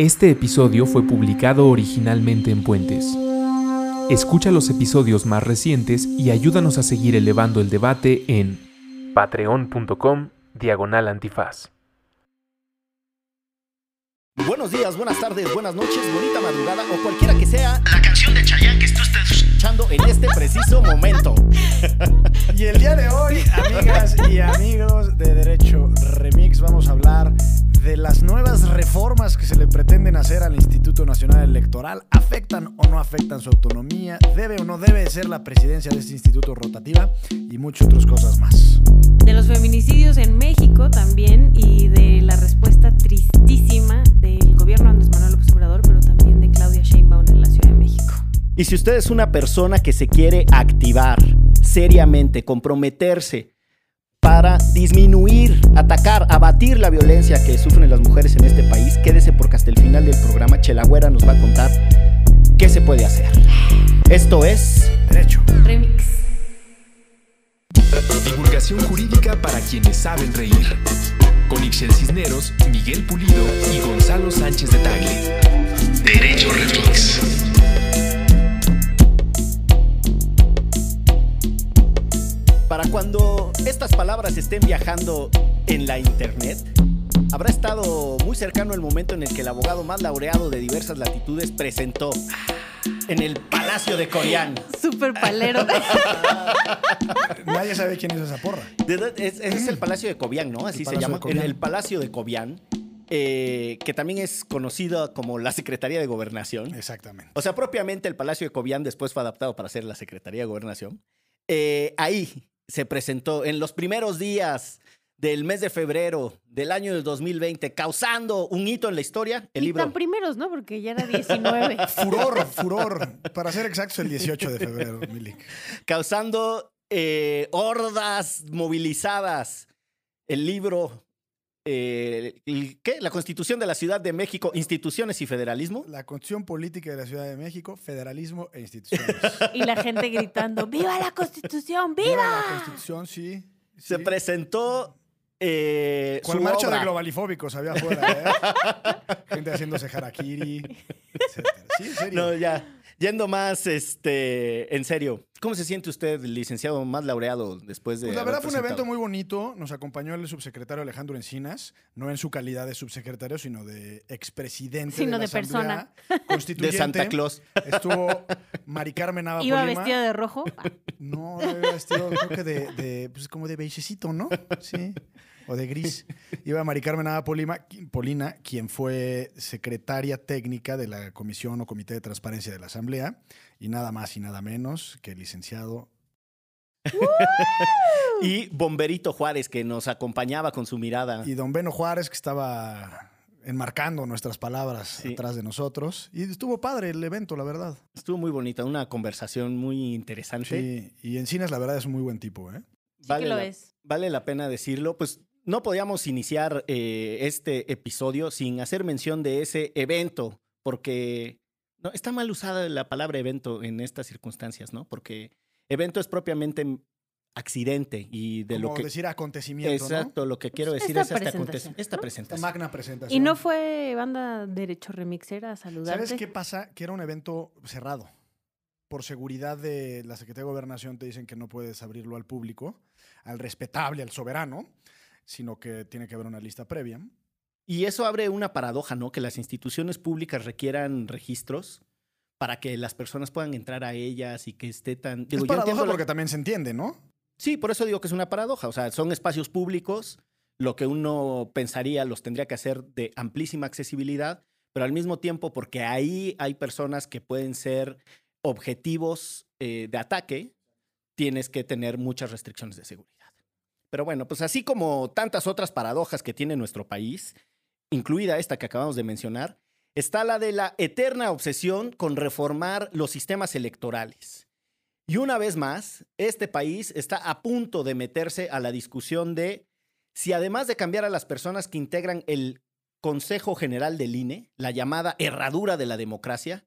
Este episodio fue publicado originalmente en Puentes. Escucha los episodios más recientes y ayúdanos a seguir elevando el debate en patreon.com diagonal antifaz. Buenos días, buenas tardes, buenas noches, bonita madrugada o cualquiera que sea la canción de Chayanne que esté usted escuchando en este preciso momento. Y el día de hoy, amigas y amigos de Derecho Remix, vamos a hablar de las nuevas reformas que se le pretenden hacer al Instituto Nacional Electoral. ¿Afectan o no afectan su autonomía? ¿Debe o no debe ser la presidencia de este instituto rotativa? Y muchas otras cosas más. de los feminicidios en México también y de la respuesta tristísima del gobierno de Andrés Manuel López Obrador, pero también de Claudia Sheinbaum en la Ciudad de México. Y si usted es una persona que se quiere activar seriamente, comprometerse para disminuir, atacar, abatir la violencia que sufren las mujeres en este país, quédese porque hasta el final del programa Chelagüera nos va a contar qué se puede hacer. Esto es Derecho. Remix. Divulgación jurídica para quienes saben reír. Con Ixel Cisneros, Miguel Pulido y Gonzalo Sánchez de Tagle. Derecho Remix. Para cuando estas palabras estén viajando en la internet, habrá estado muy cercano el momento en el que el abogado más laureado de diversas latitudes presentó en el Palacio de Corián. Súper palero. Nadie sabe quién es esa porra. De- Es, el Palacio de Cobián, ¿no? Así se llama. Cobián. El, Palacio de Cobián, eh, que también es conocido como la Secretaría de Gobernación. Exactamente. O sea, propiamente el Palacio de Cobián después fue adaptado para ser la Secretaría de Gobernación. Eh, ahí se presentó en los primeros días del mes de febrero del año del 2020, causando un hito en la historia, el y libro. tan primeros, ¿no? Porque ya era 19. Furor, furor. Para ser exactos, el 18 de febrero, Milik. causando eh, hordas movilizadas. El libro, eh, ¿qué? La Constitución de la Ciudad de México, Instituciones y Federalismo. La Constitución Política de la Ciudad de México, Federalismo e Instituciones. y la gente gritando, ¡Viva la Constitución! Viva ¡Viva! La Constitución, sí. Se presentó eh, su marcha obra. de globalifóbicos había afuera, ¿eh? Gente haciéndose harakiri, etcétera. Sí, en serio. No, ya. Yendo más este, en serio, ¿cómo se siente usted, licenciado más laureado, después de. Pues la verdad fue un evento muy bonito. Nos acompañó el subsecretario Alejandro Encinas, no en su calidad de subsecretario, sino de expresidente Sino de, la de persona. Constituyente. De Santa Claus. Estuvo Mari Carmen Nava Iba vestida de rojo. No, iba vestido creo que de, de, pues como de beigecito, ¿no? Sí. O de gris. Iba Mari Carmen Polima, Polina, quien fue secretaria técnica de la Comisión o Comité de Transparencia de la Asamblea, y nada más y nada menos que el licenciado Y Bomberito Juárez, que nos acompañaba con su mirada. Y don Beno Juárez, que estaba enmarcando nuestras palabras Sí. atrás de nosotros. Y estuvo padre el evento, la verdad. Estuvo muy bonita, una conversación muy interesante. Sí. Y Encinas, la verdad, es un muy buen tipo, ¿eh? Sí que lo la, es. vale la pena decirlo. Pues no podíamos iniciar eh, este episodio sin hacer mención de ese evento, porque no, está mal usada la palabra evento en estas circunstancias, ¿no? Porque evento es propiamente accidente y de Como lo que... decir acontecimiento, Exacto, lo que quiero decir Esta es esta, presentación, aconte- esta ¿no? ¿no? presentación. Magna presentación. Y no fue banda Derecho Remixera a saludarte. ¿Sabes qué pasa? Que era un evento cerrado. Por seguridad de la Secretaría de Gobernación te dicen que no puedes abrirlo al público, al respetable, al soberano, sino que tiene que haber una lista previa. Y eso abre una paradoja, ¿no? Que las instituciones públicas requieran registros para que las personas puedan entrar a ellas y que esté tan... Digo, es yo paradoja entiendo la- porque también se entiende, ¿no? Sí, por eso digo que es una paradoja. O sea, son espacios públicos, lo que uno pensaría los tendría que hacer de amplísima accesibilidad, pero al mismo tiempo porque ahí hay personas que pueden ser objetivos eh, de ataque, tienes que tener muchas restricciones de seguridad. Pero bueno, pues así como tantas otras paradojas que tiene nuestro país, incluida esta que acabamos de mencionar, está la de la eterna obsesión con reformar los sistemas electorales. Y una vez más, este país está a punto de meterse a la discusión de si además de cambiar a las personas que integran el Consejo General del INE, la llamada herradura de la democracia,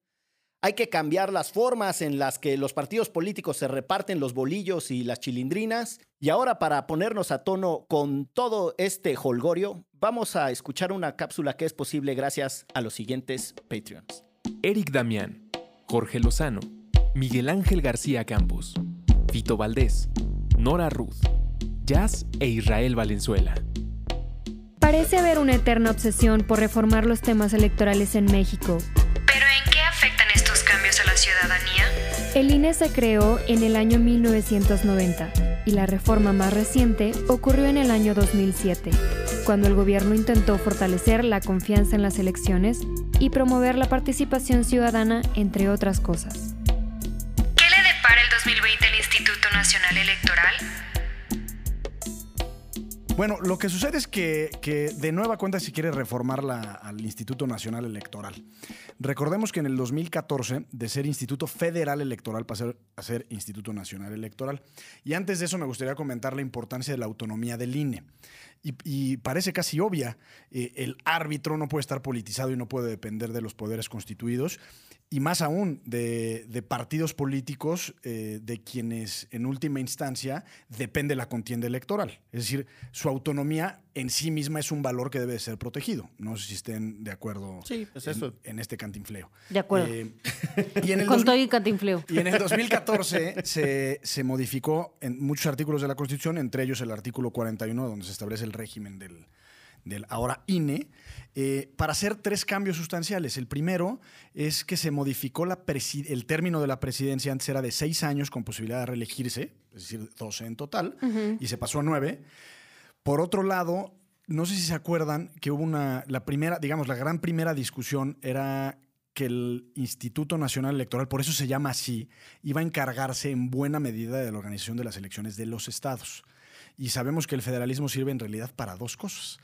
Hay que cambiar las formas en las que los partidos políticos se reparten los bolillos y las chilindrinas. Y ahora para ponernos a tono con todo este holgorio, vamos a escuchar una cápsula que es posible gracias a los siguientes Patreons. Eric Damián, Jorge Lozano, Miguel Ángel García Campos, Vito Valdés, Nora Ruth, Jazz e Israel Valenzuela. Parece haber una eterna obsesión por reformar los temas electorales en México. La ciudadanía? El INE se creó en el año 1990 y la reforma más reciente ocurrió en el año 2007, cuando el gobierno intentó fortalecer la confianza en las elecciones y promover la participación ciudadana, entre otras cosas. ¿Qué le depara el 2020 al Instituto Nacional Electoral? Bueno, lo que sucede es que, que de nueva cuenta se quiere reformar la- al Instituto Nacional Electoral. Recordemos que en el 2014, de ser Instituto Federal Electoral, pasó a ser Instituto Nacional Electoral. Y antes de eso me gustaría comentar la importancia de la autonomía del INE. Y, parece casi obvia, eh, el árbitro no puede estar politizado y no puede depender de los poderes constituidos, y más aún de, de partidos políticos eh, de quienes en última instancia depende la contienda electoral. Es decir, su autonomía en sí misma es un valor que debe de ser protegido. No sé si estén de acuerdo Sí, pues en, eso. en este cantinfleo. De acuerdo. Eh, y en el Con dos- todo y cantinfleo. y en el 2014 se, se modificó en muchos artículos de la Constitución, entre ellos el artículo 41, donde se establece el régimen del, del ahora INE, eh, para hacer tres cambios sustanciales. El primero es que se modificó la el término de la presidencia, antes era de seis años con posibilidad de reelegirse, es decir, 12 en total, y se pasó a nueve. Por otro lado, no sé si se acuerdan que hubo una, la primera, digamos, la gran primera discusión era que el Instituto Nacional Electoral, por eso se llama así, iba a encargarse en buena medida de la organización de las elecciones de los estados. Y sabemos que el federalismo sirve en realidad para dos cosas,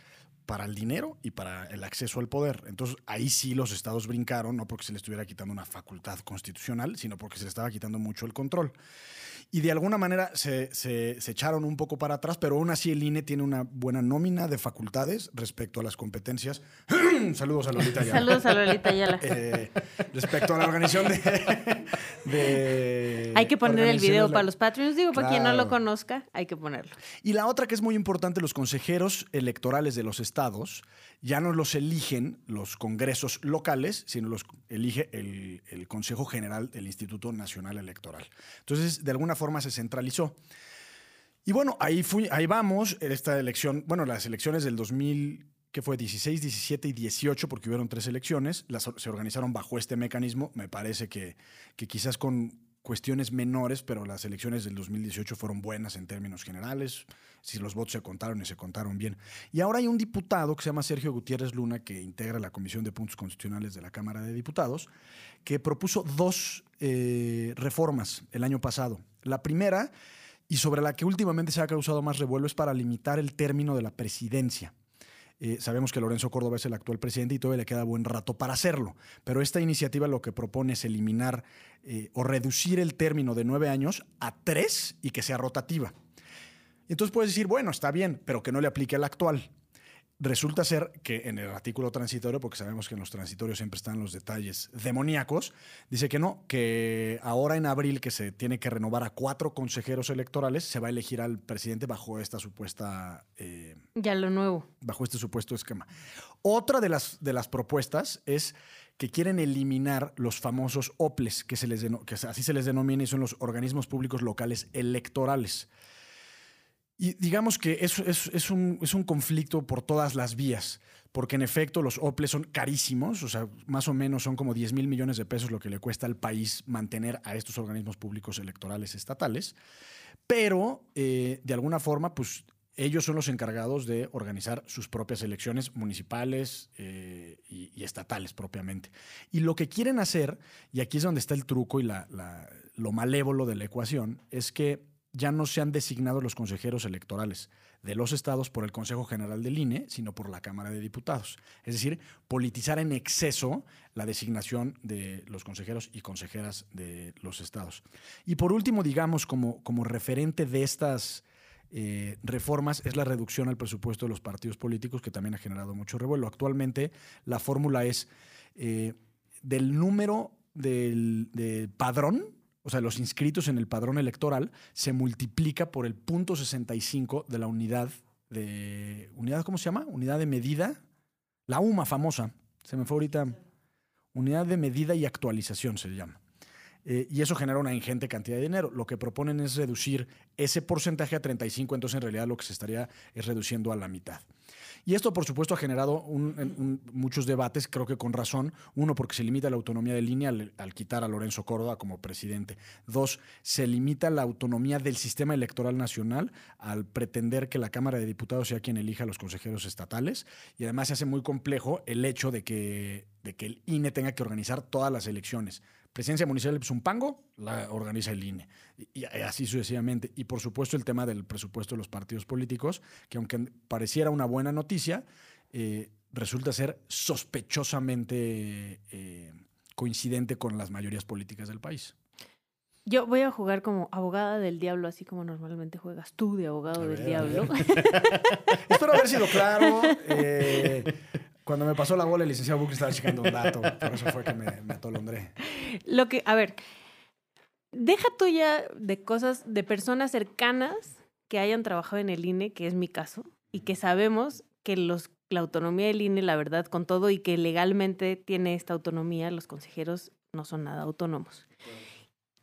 para el dinero y para el acceso al poder. Entonces ahí sí los estados brincaron, no porque se les estuviera quitando una facultad constitucional, sino porque se les estaba quitando mucho el control. Y de alguna manera se, se- se echaron un poco para atrás, pero aún así el INE tiene una buena nómina de facultades respecto a las competencias. Saludos a Lolita Ayala. Saludos a Lolita Ayala. Eh, respecto a la organización de. de hay que poner el video organizaciones- para los Patreons. Digo, para quien no lo conozca, hay que ponerlo. Y la otra que es muy importante, los consejeros electorales de los estados ya no los eligen los congresos locales, sino los elige el, Consejo General del Instituto Nacional Electoral. Entonces, de alguna forma se centralizó. Y bueno, ahí, fui, ahí vamos, esta elección, bueno, las elecciones del 2000, que fue 16, 17 y 18, porque hubieron tres elecciones, se organizaron bajo este mecanismo, me parece que quizás con cuestiones menores, pero las elecciones del 2018 fueron buenas en términos generales, si los votos se contaron y se contaron bien. Y ahora hay un diputado que se llama Sergio Gutiérrez Luna, que integra la Comisión de Puntos Constitucionales de la Cámara de Diputados, que propuso dos eh, reformas el año pasado. La primera y sobre la que últimamente se ha causado más revuelo es para limitar el término de la presidencia. Eh, sabemos que Lorenzo Córdoba es el actual presidente y todavía le queda buen rato para hacerlo, pero esta iniciativa lo que propone es eliminar eh, o reducir el término de nueve años a tres y que sea rotativa. Entonces puedes decir, bueno, está bien, pero que no le aplique al actual. Resulta ser que en el artículo transitorio, porque sabemos que en los transitorios siempre están los detalles demoníacos, dice que no, que ahora en abril que se tiene que renovar a cuatro consejeros electorales, se va a elegir al presidente bajo esta supuesta eh, Ya lo nuevo. bajo este supuesto esquema. Otra de las, de las propuestas es que quieren eliminar los famosos OPLES, que, se les que así se les denomina y son los organismos públicos locales electorales. Y digamos que es, es- un, es un conflicto por todas las vías, porque en efecto los OPLES son carísimos, o sea, más o menos son como 10 mil millones de pesos lo que le cuesta al país mantener a estos organismos públicos electorales estatales, pero eh, de alguna forma, pues ellos son los encargados de organizar sus propias elecciones municipales eh, y, estatales propiamente. Y lo que quieren hacer, y aquí es donde está el truco y la- lo malévolo de la ecuación, es que ya no sean designados los consejeros electorales de los estados por el Consejo General del INE, sino por la Cámara de Diputados. Es decir, politizar en exceso la designación de los consejeros y consejeras de los estados. Y por último, digamos, como, como referente de estas eh, reformas es la reducción al presupuesto de los partidos políticos, que también ha generado mucho revuelo. Actualmente la fórmula es eh, del número del padrón, o sea, los inscritos en el padrón electoral, se multiplica por el punto 65 de la unidad de. ¿Unidad cómo se llama? Unidad de medida. La UMA famosa. Se me fue ahorita. Unidad de medida y actualización se llama. Eh, y eso genera una ingente cantidad de dinero. Lo que proponen es reducir ese porcentaje a 35, entonces en realidad lo que se estaría es reduciendo a la mitad. Y esto, por supuesto, ha generado un- muchos debates, creo que con razón. Uno, porque se limita la autonomía de línea al, al quitar a Lorenzo Córdoba como presidente. Dos, se limita la autonomía del sistema electoral nacional al pretender que la Cámara de Diputados sea quien elija a los consejeros estatales. Y además se hace muy complejo el hecho de que, de que el INE tenga que organizar todas las elecciones. Presidencia Municipal de Zumpango la organiza el INE. Y, y así sucesivamente. Y por supuesto el tema del presupuesto de los partidos políticos, que aunque pareciera una buena noticia, eh, resulta ser sospechosamente eh, coincidente con las mayorías políticas del país. Yo voy a jugar como abogada del diablo, así como normalmente juegas tú de abogado del diablo. Espero haber sido claro. eh, cuando me pasó la bola, el licenciado Buckley estaba checando un dato. Por eso fue que me, me atolondré. Lo que, a ver, deja tuya de cosas, de personas cercanas que hayan trabajado en el INE, que es mi caso, y que sabemos que los, la autonomía del INE, la verdad, con todo y que legalmente tiene esta autonomía, los consejeros no son nada autónomos.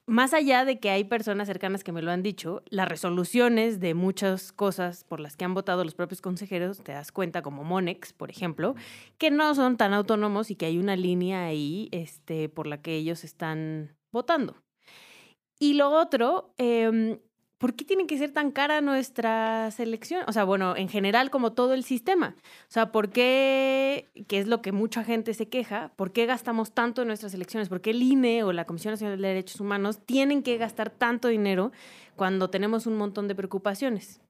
Más allá de que hay personas cercanas que me lo han dicho, las resoluciones de muchas cosas por las que han votado los propios consejeros, te das cuenta, como Monex, por ejemplo, que no son tan autónomos y que hay una línea ahí este, por la que ellos están votando. Y lo otro, em, ¿por qué tiene que ser tan cara nuestra selección? O sea, bueno, en general, como todo el sistema. O sea, ¿por qué, que es lo que mucha gente se queja, por qué gastamos tanto en nuestras elecciones? ¿Por qué el INE o la Comisión Nacional de Derechos Humanos tienen que gastar tanto dinero cuando tenemos un montón de preocupaciones?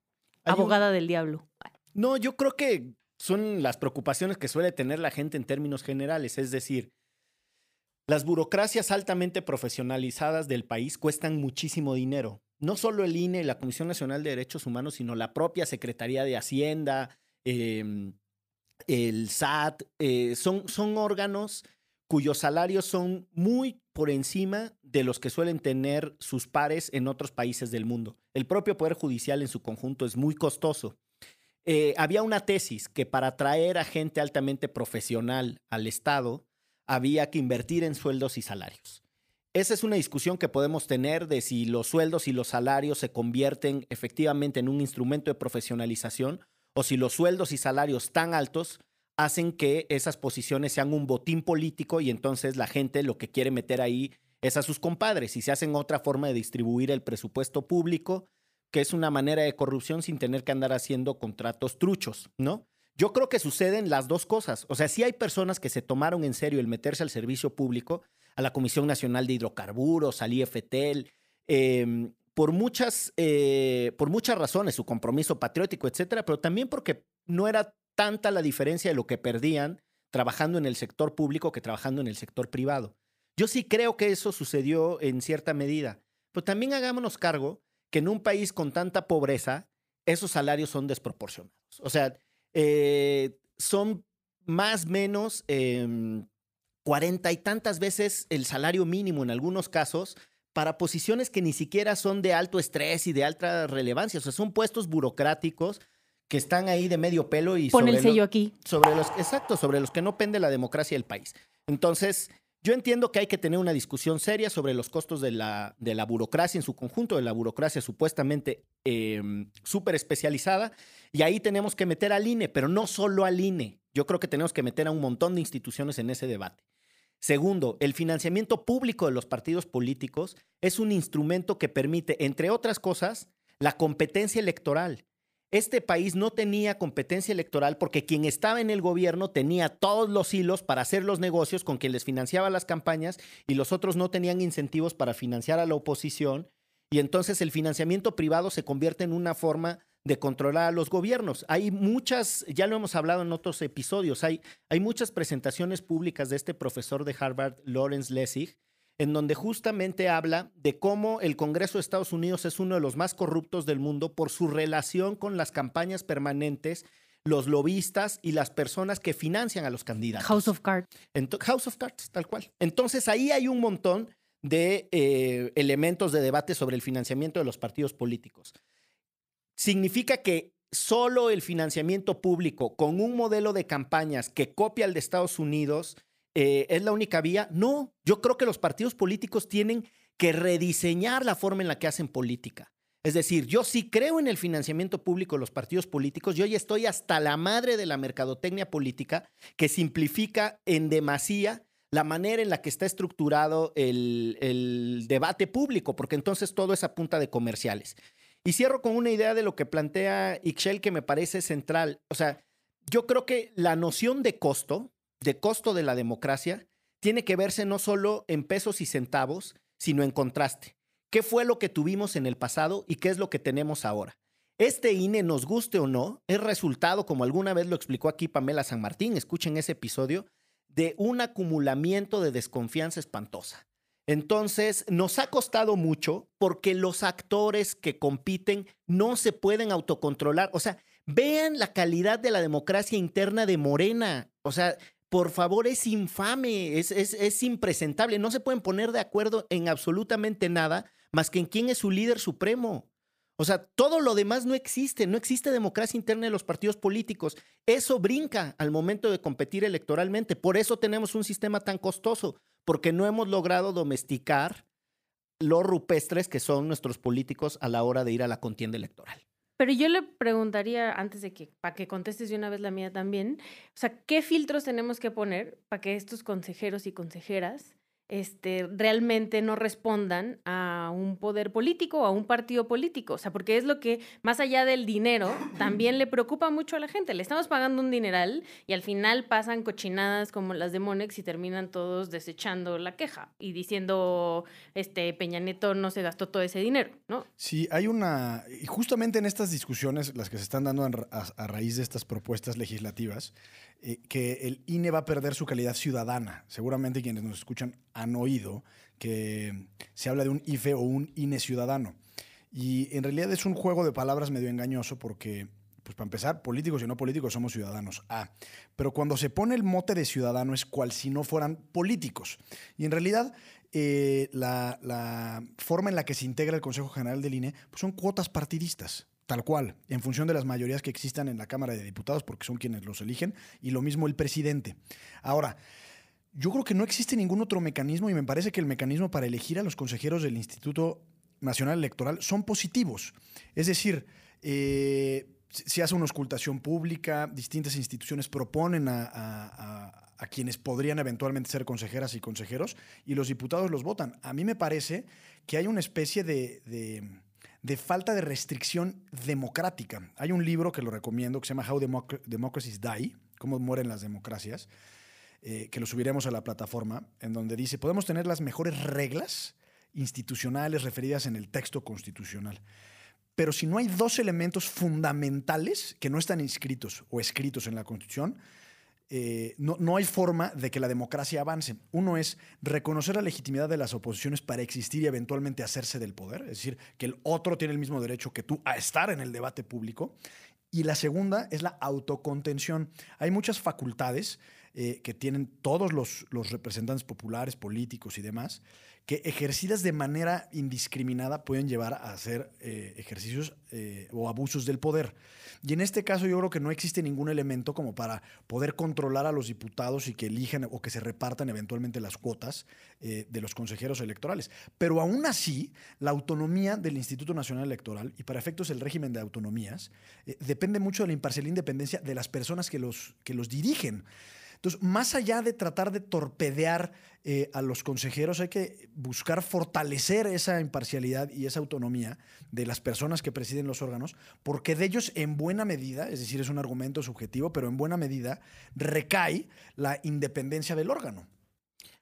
Hay un- Abogada del diablo. No, yo creo que son las preocupaciones que suele tener la gente en términos generales. Es decir, las burocracias altamente profesionalizadas del país cuestan muchísimo dinero. No solo el INE y la Comisión Nacional de Derechos Humanos, sino la propia Secretaría de Hacienda, eh, el SAT, eh, son, son órganos cuyos salarios son muy por encima de los que suelen tener sus pares en otros países del mundo. El propio Poder Judicial en su conjunto es muy costoso. Eh, había una tesis que para atraer a gente altamente profesional al Estado había que invertir en sueldos y salarios. Esa es una discusión que podemos tener de si los sueldos y los salarios se convierten efectivamente en un instrumento de profesionalización o si los sueldos y salarios tan altos hacen que esas posiciones sean un botín político y entonces la gente lo que quiere meter ahí es a sus compadres y se hacen otra forma de distribuir el presupuesto público, que es una manera de corrupción sin tener que andar haciendo contratos truchos, ¿no? Yo creo que suceden las dos cosas. O sea, sí hay personas que se tomaron en serio el meterse al servicio público, a la Comisión Nacional de Hidrocarburos, al IFTEL, eh, por, muchas, eh, por muchas razones, su compromiso patriótico, etcétera, pero también porque no era tanta la diferencia de lo que perdían trabajando en el sector público que trabajando en el sector privado. Yo sí creo que eso sucedió en cierta medida, pero también hagámonos cargo que en un país con tanta pobreza, esos salarios son desproporcionados. O sea, eh, son más menos em, cuarenta y tantas veces el salario mínimo en algunos casos para posiciones que ni siquiera son de alto estrés y de alta relevancia. O sea, son puestos burocráticos que están ahí de medio pelo y Pon sobre el lo- sello aquí. sobre los, exacto, sobre los que no pende la democracia del país. Entonces, yo entiendo que hay que tener una discusión seria sobre los costos de la, de la burocracia en su conjunto, de la burocracia supuestamente eh, súper especializada, y ahí tenemos que meter al INE, pero no solo al INE. Yo creo que tenemos que meter a un montón de instituciones en ese debate. Segundo, el financiamiento público de los partidos políticos es un instrumento que permite, entre otras cosas, la competencia electoral. Este país no tenía competencia electoral porque quien estaba en el gobierno tenía todos los hilos para hacer los negocios con quien les financiaba las campañas y los otros no tenían incentivos para financiar a la oposición. Y entonces el financiamiento privado se convierte en una forma de controlar a los gobiernos. Hay muchas, ya lo hemos hablado en otros episodios, hay, hay muchas presentaciones públicas de este profesor de Harvard, Lawrence Lessig, en donde justamente habla de cómo el Congreso de Estados Unidos es uno de los más corruptos del mundo por su relación con las campañas permanentes, los lobistas y las personas que financian a los candidatos. House of Cards. Ento- House of Cards, tal cual. Entonces ahí hay un montón de eh, elementos de debate sobre el financiamiento de los partidos políticos. ¿Significa que solo el financiamiento público con un modelo de campañas que copia el de Estados Unidos eh, es la única vía? No, yo creo que los partidos políticos tienen que rediseñar la forma en la que hacen política. Es decir, yo sí creo en el financiamiento público de los partidos políticos. Yo ya estoy hasta la madre de la mercadotecnia política que simplifica en demasía la manera en la que está estructurado el, el debate público, porque entonces todo es a punta de comerciales. Y cierro con una idea de lo que plantea Ixchel que me parece central. O sea, yo creo que la noción de costo, de costo de la democracia, tiene que verse no solo en pesos y centavos, sino en contraste. ¿Qué fue lo que tuvimos en el pasado y qué es lo que tenemos ahora? Este INE, nos guste o no, es resultado, como alguna vez lo explicó aquí Pamela San Martín, escuchen ese episodio, de un acumulamiento de desconfianza espantosa. Entonces, nos ha costado mucho porque los actores que compiten no se pueden autocontrolar. O sea, vean la calidad de la democracia interna de Morena. O sea, por favor, es infame, es, es, es impresentable. No se pueden poner de acuerdo en absolutamente nada más que en quién es su líder supremo. O sea, todo lo demás no existe, no existe democracia interna de los partidos políticos. Eso brinca al momento de competir electoralmente. Por eso tenemos un sistema tan costoso, porque no hemos logrado domesticar los rupestres que son nuestros políticos a la hora de ir a la contienda electoral. Pero yo le preguntaría, antes de que, para que contestes de una vez la mía también, o sea, ¿qué filtros tenemos que poner para que estos consejeros y consejeras este, realmente no respondan a un poder político o a un partido político. O sea, porque es lo que, más allá del dinero, también le preocupa mucho a la gente. Le estamos pagando un dineral y al final pasan cochinadas como las de Monex y terminan todos desechando la queja y diciendo, este, Peña Nieto no se gastó todo ese dinero, ¿no? Sí, hay una. Y justamente en estas discusiones, las que se están dando a, raíz de estas propuestas legislativas, eh, que el INE va a perder su calidad ciudadana. Seguramente quienes nos escuchan han oído que se habla de un IFE o un INE ciudadano. Y en realidad es un juego de palabras medio engañoso porque, pues para empezar, políticos y no políticos somos ciudadanos. Ah, pero cuando se pone el mote de ciudadano es cual si no fueran políticos. Y en realidad eh, la, la forma en la que se integra el Consejo General del INE pues son cuotas partidistas. Tal cual, en función de las mayorías que existan en la Cámara de Diputados, porque son quienes los eligen, y lo mismo el presidente. Ahora, yo creo que no existe ningún otro mecanismo y me parece que el mecanismo para elegir a los consejeros del Instituto Nacional Electoral son positivos. Es decir, eh, se hace una auscultación pública, distintas instituciones proponen a, a- quienes podrían eventualmente ser consejeras y consejeros y los diputados los votan. A mí me parece que hay una especie de- de falta de restricción democrática. Hay un libro que lo recomiendo que se llama How Democ- Democracies Die, cómo mueren las democracias, eh, que lo subiremos a la plataforma, en donde dice, podemos tener las mejores reglas institucionales referidas en el texto constitucional. Pero si no hay dos elementos fundamentales que no están inscritos o escritos en la Constitución, eh, no, no hay forma de que la democracia avance. Uno es reconocer la legitimidad de las oposiciones para existir y eventualmente hacerse del poder, es decir, que el otro tiene el mismo derecho que tú a estar en el debate público. Y la segunda es la autocontención. Hay muchas facultades eh, que tienen todos los, los representantes populares, políticos y demás, que ejercidas de manera indiscriminada pueden llevar a hacer eh, ejercicios eh, o abusos del poder. Y en este caso yo creo que no existe ningún elemento como para poder controlar a los diputados y que elijan o que se repartan eventualmente las cuotas eh, de los consejeros electorales. Pero aún así, la autonomía del Instituto Nacional Electoral, y para efectos el régimen de autonomías, depende mucho de la imparcialidad e independencia de las personas que los, que los dirigen. Entonces, más allá de tratar de torpedear eh, a los consejeros, hay que buscar fortalecer esa imparcialidad y esa autonomía de las personas que presiden los órganos, porque de ellos en buena medida, es decir, es un argumento subjetivo, pero en buena medida recae la independencia del órgano.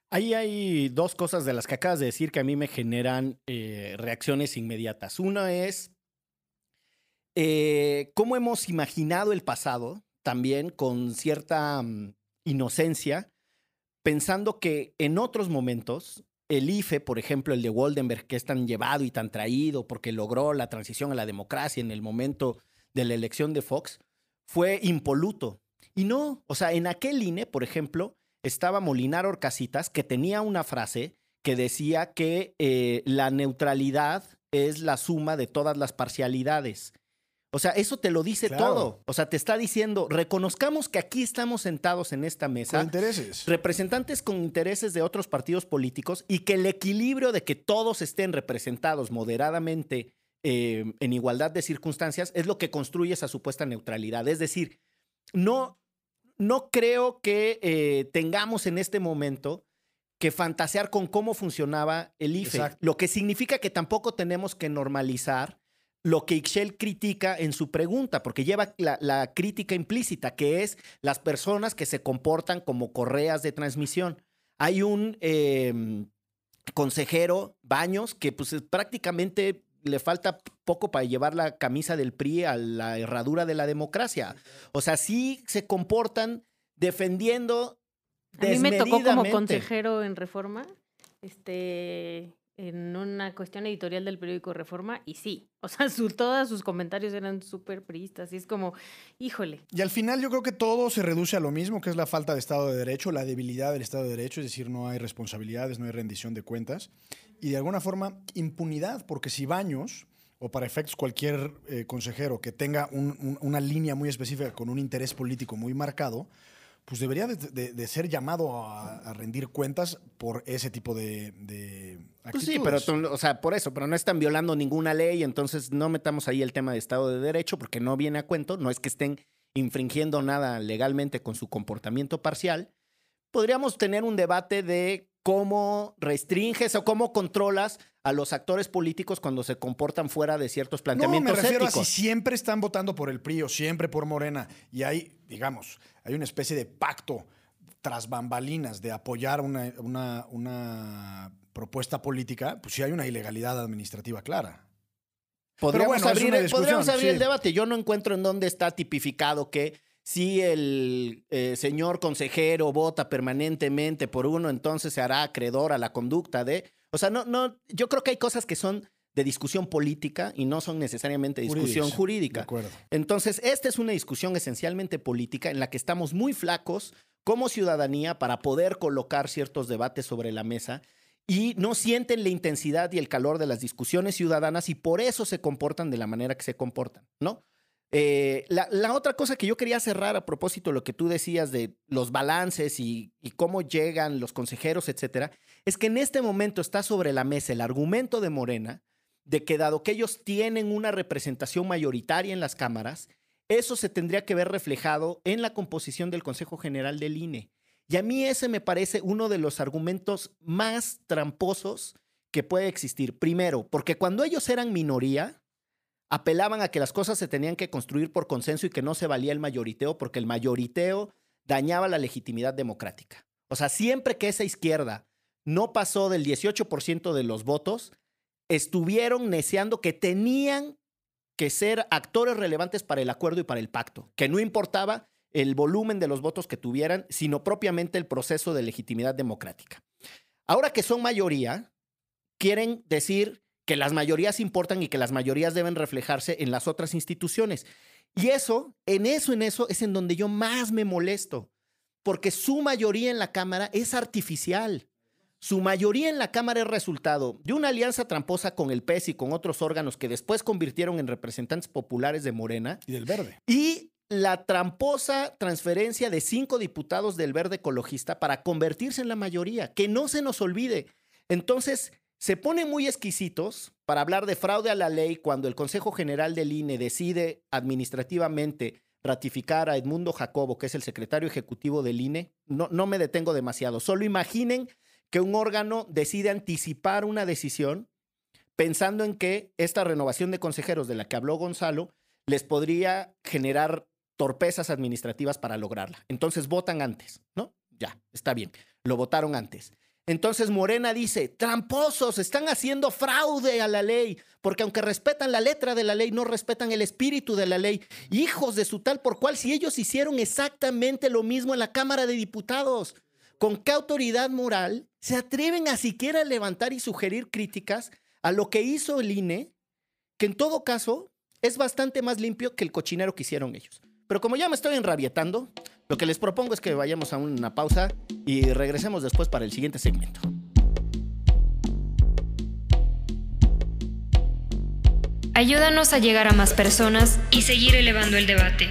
Ahí hay dos cosas de las que acabas de decir que a mí me generan eh, reacciones inmediatas. Una es eh, cómo hemos imaginado el pasado también con cierta mm, inocencia, pensando que en otros momentos el IFE, por ejemplo, el de Woldenberg, que es tan llevado y tan traído porque logró la transición a la democracia en el momento de la elección de Fox, fue impoluto. Y no, o sea, en aquel INE, por ejemplo, estaba Molinar Orcasitas, que tenía una frase que decía que eh, la neutralidad es la suma de todas las parcialidades. O sea, eso te lo dice Claro. todo. O sea, te está diciendo, reconozcamos que aquí estamos sentados en esta mesa Con intereses. representantes con intereses de otros partidos políticos y que el equilibrio de que todos estén representados moderadamente eh, en igualdad de circunstancias es lo que construye esa supuesta neutralidad. Es decir, no, no creo que eh, tengamos en este momento que fantasear con cómo funcionaba el IFE, Exacto. lo que significa que tampoco tenemos que normalizar lo que Ixchel critica en su pregunta, porque lleva la, la crítica implícita, que es las personas que se comportan como correas de transmisión. Hay un eh, consejero, Baños, que pues es- prácticamente le falta poco para llevar la camisa del PRI a la herradura de la democracia. O sea, sí se comportan defendiendo A mí me tocó como consejero en Reforma, este, en una cuestión editorial del periódico Reforma, y sí, o sea, su, todos sus comentarios eran súper priistas, y es como, híjole, Y al final yo creo que todo se reduce a lo mismo, que es la falta de Estado de Derecho, la debilidad del Estado de Derecho, es decir, no hay responsabilidades, no hay rendición de cuentas. Y de alguna forma, impunidad, porque si Baños, o para efectos cualquier eh, consejero que tenga un- un- una línea muy específica con un interés político muy marcado, pues debería de, de- de ser llamado a, a rendir cuentas por ese tipo de, de Pues sí, pero, tú- o sea, por eso, pero no están violando ninguna ley, entonces no metamos ahí el tema de Estado de Derecho, porque no viene a cuento, no es que estén infringiendo nada legalmente con su comportamiento parcial. Podríamos tener un debate de cómo restringes o cómo controlas a los actores políticos cuando se comportan fuera de ciertos No, planteamientos me refiero éticos. a si siempre están votando por el PRI o siempre por Morena y hay, digamos, hay una especie de pacto tras bambalinas de apoyar una, una, una propuesta política, pues sí hay una ilegalidad administrativa clara. Podríamos, bueno, abrir, el- podríamos debate. Yo no encuentro en dónde está tipificado que si el eh, señor consejero vota permanentemente por uno, entonces se hará acreedor a la conducta de... O sea, no, no, yo creo que hay cosas que son de discusión política y no son necesariamente discusión Jurídica, jurídica. De acuerdo. Entonces, esta es una discusión esencialmente política en la que estamos muy flacos como ciudadanía para poder colocar ciertos debates sobre la mesa y no sienten la intensidad y el calor de las discusiones ciudadanas y por eso se comportan de la manera que se comportan, ¿no? Eh, la, la otra cosa que yo quería cerrar a propósito de lo que tú decías de los balances y, y cómo llegan los consejeros, etcétera, es que en este momento está sobre la mesa el argumento de Morena de que dado que ellos tienen una representación mayoritaria en las cámaras, eso se tendría que ver reflejado en la composición del Consejo General del INE. Y a mí ese me parece uno de los argumentos más tramposos que puede existir. Primero, porque cuando ellos eran minoría, apelaban a que las cosas se tenían que construir por consenso y que no se valía el mayoriteo, porque el mayoriteo dañaba la legitimidad democrática. O sea, siempre que esa izquierda no pasó del 18% de los votos, estuvieron neceando que tenían que ser actores relevantes para el acuerdo y para el pacto, que no importaba el volumen de los votos que tuvieran, sino propiamente el proceso de legitimidad democrática. Ahora que son mayoría, quieren decir que las mayorías importan y que las mayorías deben reflejarse en las otras instituciones. Y eso, en eso, en eso es en donde yo más me molesto, porque su mayoría en la Cámara es artificial. Su mayoría en la Cámara es resultado de una alianza tramposa con el PES y con otros órganos que después convirtieron en representantes populares de Morena Y del verde. y la tramposa transferencia de cinco diputados del Verde Ecologista para convertirse en la mayoría. Que no se nos olvide. Entonces, se ponen muy exquisitos para hablar de fraude a la ley cuando el Consejo General del INE decide administrativamente ratificar a Edmundo Jacobo, que es el secretario ejecutivo del INE. No, no me detengo demasiado. Solo imaginen que un órgano decide anticipar una decisión pensando en que esta renovación de consejeros de la que habló Gonzalo les podría generar torpezas administrativas para lograrla. Entonces votan antes, ¿no? Ya, está bien. Lo votaron antes. Entonces Morena dice, tramposos, están haciendo fraude a la ley, porque aunque respetan la letra de la ley, no respetan el espíritu de la ley. Hijos de su tal por cual, si ellos hicieron exactamente lo mismo en la Cámara de Diputados, ¿con qué autoridad moral se atreven a siquiera levantar y sugerir críticas a lo que hizo el INE, que en todo caso es bastante más limpio que el cochinero que hicieron ellos? Pero como ya me estoy enrabietando, lo que les propongo es que vayamos a una pausa y regresemos después para el siguiente segmento. Ayúdanos a llegar a más personas y seguir elevando el debate.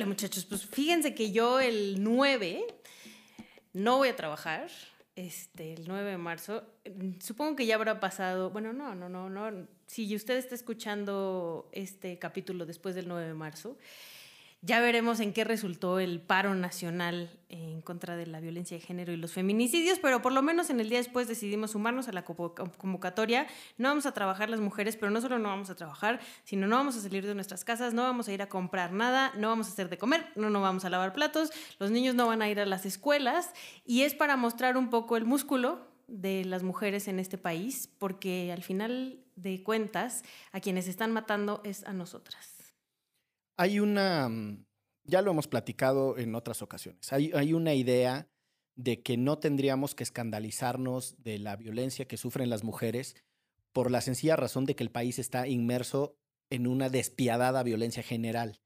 Híjole, muchachos, pues fíjense que yo el 9 no voy a trabajar. Este, el 9 de marzo. Supongo que ya habrá pasado. Bueno, no, no, no, no. Si usted está escuchando este capítulo después del 9 de marzo, ya veremos en qué resultó el paro nacional en contra de la violencia de género y los feminicidios, pero por lo menos en el día después decidimos sumarnos a la convocatoria. No vamos a trabajar las mujeres, pero no solo no vamos a trabajar, sino no vamos a salir de nuestras casas, no vamos a ir a comprar nada, no vamos a hacer de comer, no nos vamos a lavar platos, los niños no van a ir a las escuelas y es para mostrar un poco el músculo de las mujeres en este país, porque al final de cuentas a quienes están matando es a nosotras. Hay una, mm, ya lo hemos platicado en otras ocasiones, hay, hay una idea de que no tendríamos que escandalizarnos de la violencia que sufren las mujeres por la sencilla razón de que el país está inmerso en una despiadada violencia general.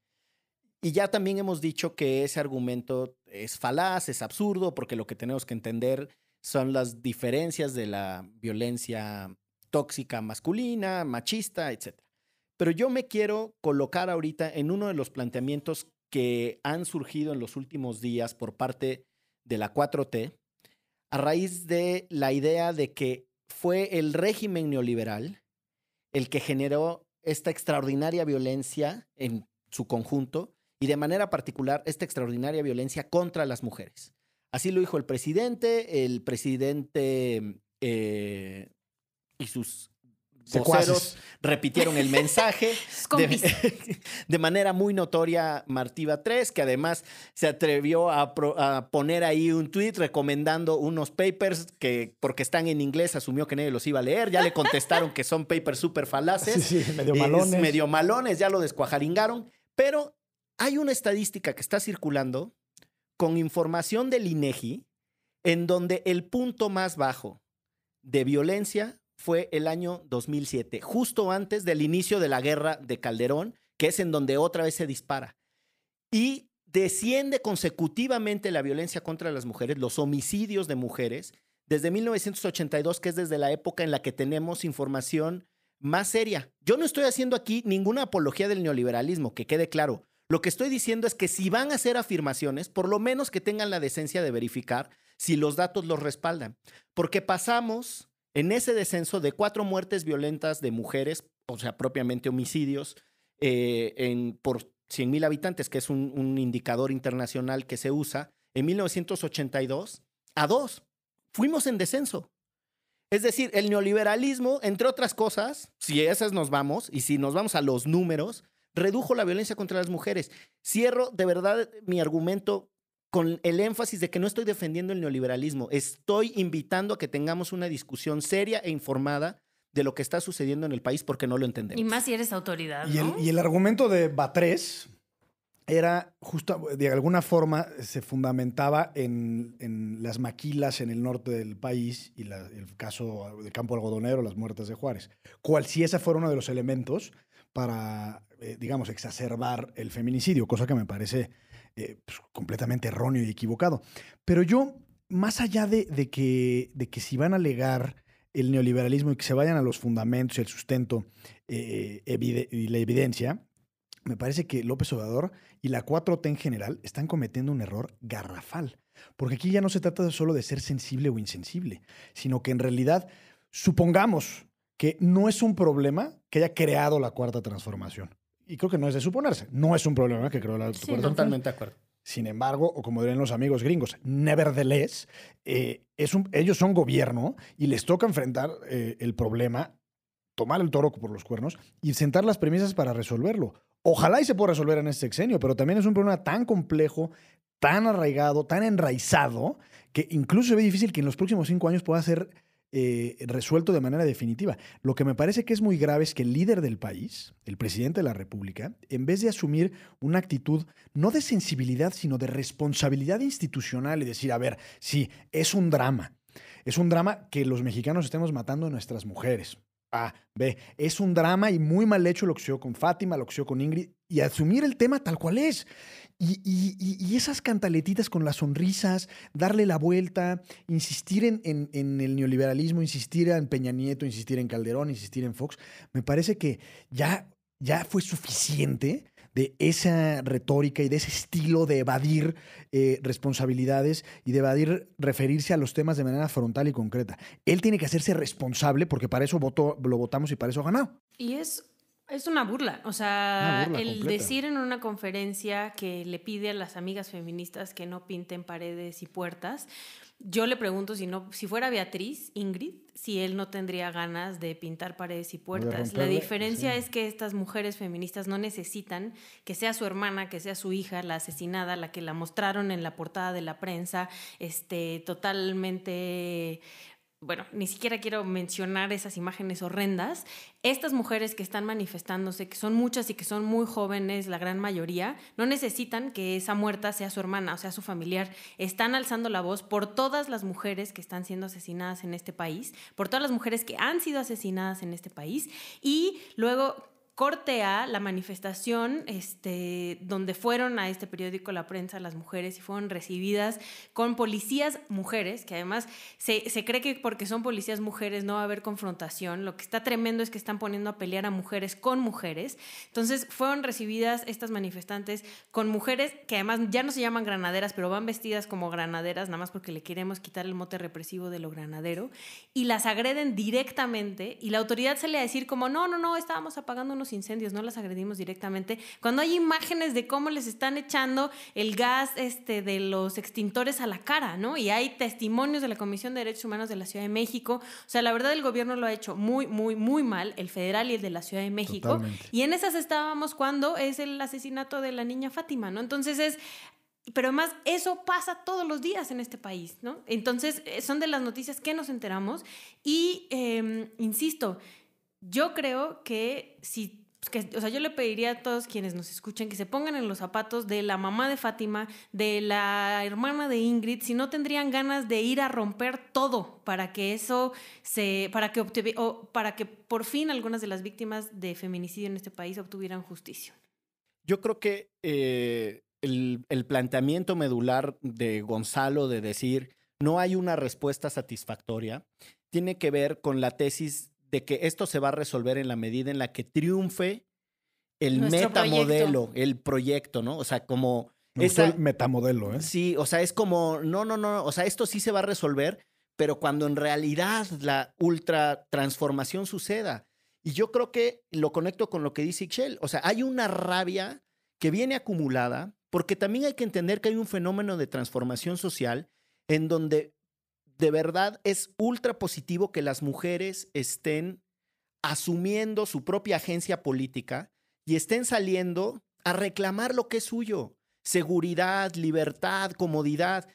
Y ya también hemos dicho que ese argumento es falaz, es absurdo, porque lo que tenemos que entender son las diferencias de la violencia tóxica masculina, machista, etc. Pero yo me quiero colocar ahorita en uno de los planteamientos que han surgido en los últimos días por parte de la 4T, a raíz de la idea de que fue el régimen neoliberal el que generó esta extraordinaria violencia en su conjunto y de manera particular esta extraordinaria violencia contra las mujeres. Así lo dijo el presidente, el presidente eh, y sus voceros repitieron el mensaje de, manera muy notoria Martiva 3, que además se atrevió a, poner ahí un tweet recomendando unos papers que porque están en inglés asumió que nadie los iba a leer, ya le contestaron que son papers súper falaces, sí, sí, medio malones. medio malones, ya lo descuajaringaron, pero hay una estadística que está circulando con información del INEGI en donde el punto más bajo de violencia fue el año 2007, justo antes del inicio de la guerra de Calderón, que es en donde otra vez se dispara. Y desciende consecutivamente la violencia contra las mujeres, los homicidios de mujeres, desde 1982, que es desde la época en la que tenemos información más seria. Yo no estoy haciendo aquí ninguna apología del neoliberalismo, que quede claro. Lo que estoy diciendo es que si van a hacer afirmaciones, por lo menos que tengan la decencia de verificar si los datos los respaldan. Porque pasamos en ese descenso de cuatro muertes violentas de mujeres, o sea, propiamente homicidios, eh, en, por 100 mil habitantes, que es un, un, indicador internacional que se usa, en 1982, a dos. Fuimos en descenso. Es decir, el neoliberalismo, entre otras cosas, si esas nos vamos, y si nos vamos a los números, redujo la violencia contra las mujeres. Cierro de verdad mi argumento con el énfasis de que no estoy defendiendo el neoliberalismo, estoy invitando a que tengamos una discusión seria e informada de lo que está sucediendo en el país porque no lo entendemos. Y más si eres autoridad. Y, el, y el argumento de Batres era justo, de alguna forma, se fundamentaba en, en, las maquilas en el norte del país y la, el caso del campo algodonero, las muertes de Juárez. Cual si ese fuera uno de los elementos para, eh, digamos, exacerbar el feminicidio, cosa que me parece eh, pues, completamente erróneo y equivocado. Pero yo, más allá de, que, de que si van a alegar el neoliberalismo y que se vayan a los fundamentos y el sustento eh, y la evidencia, me parece que López Obrador y la 4T en general están cometiendo un error garrafal. Porque aquí ya no se trata solo de ser sensible o insensible, sino que en realidad supongamos que no es un problema que haya creado la cuarta transformación y creo que no es de suponerse, no es un problema que creo la sí, Totalmente de acuerdo. Sin embargo, o como dirían los amigos gringos, nevertheless, eh, es un, ellos son gobierno y les toca enfrentar eh, el problema, tomar el toro por los cuernos y sentar las premisas para resolverlo. Ojalá y se pueda resolver en este sexenio, pero también es un problema tan complejo, tan arraigado, tan enraizado, que incluso se ve difícil que en los próximos cinco años pueda ser eh, resuelto de manera definitiva. Lo que me parece que es muy grave es que el líder del país, el presidente de la República, en vez de asumir una actitud no de sensibilidad, sino de responsabilidad institucional y decir, a ver, sí, es un drama. Es un drama que los mexicanos estemos matando a nuestras mujeres. A, B, es un drama y muy mal hecho lo que sucedió con Fátima, lo que sucedió con Ingrid, y asumir el tema tal cual es. Y, esas cantaletitas con las sonrisas, darle la vuelta, insistir en, en, el neoliberalismo, insistir en Peña Nieto, insistir en Calderón, insistir en Fox, me parece que ya, ya fue suficiente de esa retórica y de ese estilo de evadir eh, responsabilidades y de evadir referirse a los temas de manera frontal y concreta. Él tiene que hacerse responsable porque para eso votó, lo votamos y para eso ganó. Y es es una burla, o sea, el decir en una conferencia que le pide a las amigas feministas que no pinten paredes y puertas, yo le pregunto si no, si fuera Beatriz, Ingrid, si él no tendría ganas de pintar paredes y puertas. La diferencia es que estas mujeres feministas no necesitan que sea su hermana, que sea su hija, la asesinada, la que la mostraron en la portada de la prensa, este, totalmente bueno, ni siquiera quiero mencionar esas imágenes horrendas, estas mujeres que están manifestándose, que son muchas y que son muy jóvenes, la gran mayoría, no necesitan que esa muerta sea su hermana o sea su familiar. Están alzando la voz por todas las mujeres que están siendo asesinadas en este país, por todas las mujeres que han sido asesinadas en este país y luego corte a la manifestación este, donde fueron a este periódico La Prensa las mujeres y fueron recibidas con policías mujeres, que además se, se, cree que porque son policías mujeres no va a haber confrontación. Lo que está tremendo es que están poniendo a pelear a mujeres con mujeres. Entonces fueron recibidas estas manifestantes con mujeres que además ya no se llaman granaderas, pero van vestidas como granaderas, nada más porque le queremos quitar el mote represivo de lo granadero, y las agreden directamente y la autoridad sale a decir como, no, no, no, estábamos apagando incendios, no las agredimos directamente. Cuando hay imágenes de cómo les están echando el gas este, de los extintores a la cara, ¿no? Y hay testimonios de la Comisión de Derechos Humanos de la Ciudad de México. O sea, la verdad el gobierno lo ha hecho muy, muy, muy mal, el federal y el de la Ciudad de México. Y en esas estábamos cuando es el asesinato de la niña Fátima, ¿no? Entonces es, pero además eso pasa todos los días en este país, ¿no? Entonces eh, son de las noticias que nos enteramos y, em, insisto, yo creo que si que, o sea, yo le pediría a todos quienes nos escuchen que se pongan en los zapatos de la mamá de Fátima, de la hermana de Ingrid, si no tendrían ganas de ir a romper todo para que eso se, para que o para que por fin algunas de las víctimas de feminicidio en este país obtuvieran justicia. Yo creo que eh, el, el planteamiento medular de Gonzalo de decir no hay una respuesta satisfactoria tiene que ver con la tesis de que esto se va a resolver en la medida en la que triunfe el metamodelo, el proyecto, ¿no? O sea, como... esa, el metamodelo, ¿eh? Sí, o sea, es como, no, no, no, o sea, esto sí se va a resolver, pero cuando en realidad la ultra transformación suceda. Y yo creo que lo conecto con lo que dice Ixchel, o sea, hay una rabia que viene acumulada, porque también hay que entender que hay un fenómeno de transformación social en donde de verdad es ultra positivo que las mujeres estén asumiendo su propia agencia política y estén saliendo a reclamar lo que es suyo. Seguridad, libertad, comodidad.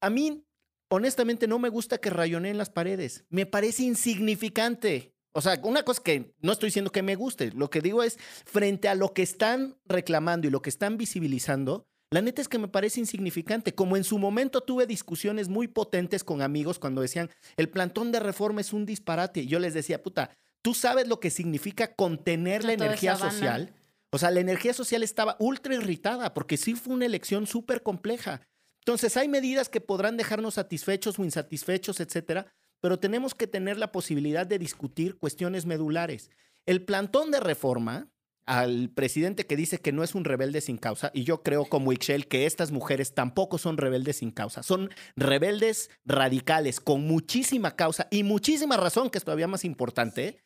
A mí, honestamente, no me gusta que rayoneen las paredes. Me parece insignificante. O sea, una cosa que no estoy diciendo que me guste, lo que digo es, frente a lo que están reclamando y lo que están visibilizando, la neta es que me parece insignificante. Como en su momento tuve discusiones muy potentes con amigos cuando decían, el plantón de reforma es un disparate. Y yo les decía, puta, ¿tú sabes lo que significa contener la energía social? O sea, la energía social estaba ultra irritada porque sí fue una elección súper compleja. Entonces, hay medidas que podrán dejarnos satisfechos o insatisfechos, etcétera, pero tenemos que tener la posibilidad de discutir cuestiones medulares. El plantón de reforma, al presidente que dice que no es un rebelde sin causa, y yo creo como Ixchel que estas mujeres tampoco son rebeldes sin causa, son rebeldes radicales con muchísima causa y muchísima razón, que es todavía más importante.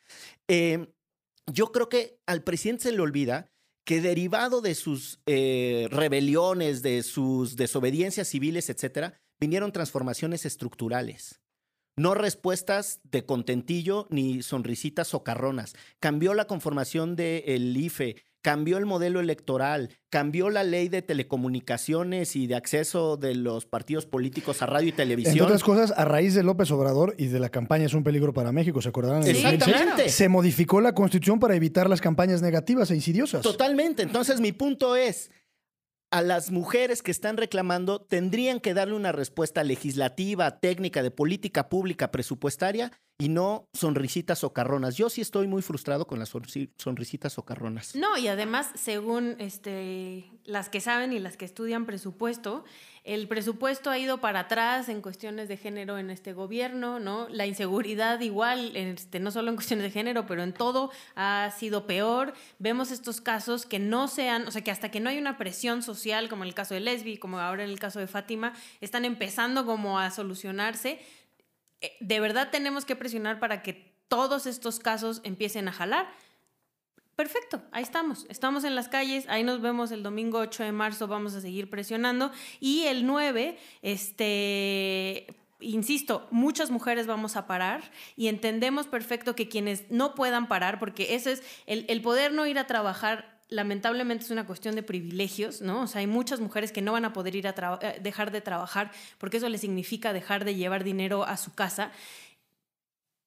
Eh, yo creo que al presidente se le olvida que derivado de sus eh, rebeliones, de sus desobediencias civiles, etcétera, vinieron transformaciones estructurales. No respuestas de contentillo ni sonrisitas socarronas. Cambió la conformación del IFE, cambió el modelo electoral, cambió la ley de telecomunicaciones y de acceso de los partidos políticos a radio y Entre televisión. otras cosas, a raíz de López Obrador y de la campaña Es un peligro para México, ¿se acordarán? en Exactamente. 2006? Se modificó la constitución para evitar las campañas negativas e insidiosas. Totalmente. Entonces, mi punto es, a las mujeres que están reclamando tendrían que darle una respuesta legislativa, técnica, de política pública, presupuestaria y no sonrisitas socarronas. Yo sí estoy muy frustrado con las sonri- sonrisitas socarronas. No, y además, según este, las que saben y las que estudian presupuesto, el presupuesto ha ido para atrás en cuestiones de género en este gobierno, ¿no? La inseguridad igual, este, no solo en cuestiones de género, pero en todo ha sido peor. Vemos estos casos que no sean, o sea, que hasta que no hay una presión social, como en el caso de Lesbi, como ahora en el caso de Fátima, están empezando como a solucionarse. Eh, De verdad tenemos que presionar para que todos estos casos empiecen a jalar. Perfecto, ahí estamos. Estamos en las calles, ahí nos vemos el domingo 8 de marzo, vamos a seguir presionando. Y el 9, este, insisto, muchas mujeres vamos a parar y entendemos perfecto que quienes no puedan parar, porque ese es el, el poder no ir a trabajar. Lamentablemente es una cuestión de privilegios, ¿no? O sea, hay muchas mujeres que no van a poder ir a eh, dejar de trabajar porque eso les significa dejar de llevar dinero a su casa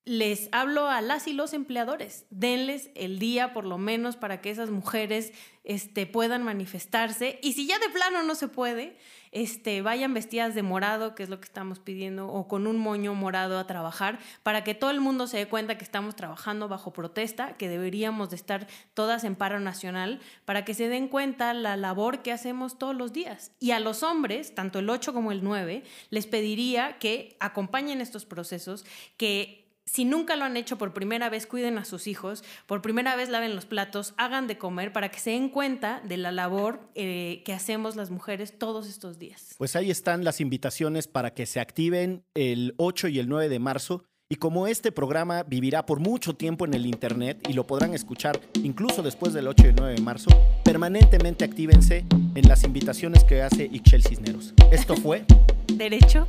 les hablo a las y los empleadores, denles el día por lo menos para que esas mujeres este, puedan manifestarse y si ya de plano no se puede, este, vayan vestidas de morado, que es lo que estamos pidiendo, o con un moño morado a trabajar, para que todo el mundo se dé cuenta que estamos trabajando bajo protesta, que deberíamos de estar todas en paro nacional, para que se den cuenta la labor que hacemos todos los días. Y a los hombres, tanto el 8 como el 9, les pediría que acompañen estos procesos, que si nunca lo han hecho por primera vez, cuiden a sus hijos, por primera vez laven los platos, hagan de comer para que se den cuenta de la labor eh, que hacemos las mujeres todos estos días. Pues ahí están las invitaciones para que se activen el 8 y el 9 de marzo. Y como este programa vivirá por mucho tiempo en el Internet y lo podrán escuchar incluso después del 8 y el 9 de marzo, permanentemente actívense en las invitaciones que hace Ixchel Cisneros. Esto fue ¿Derecho?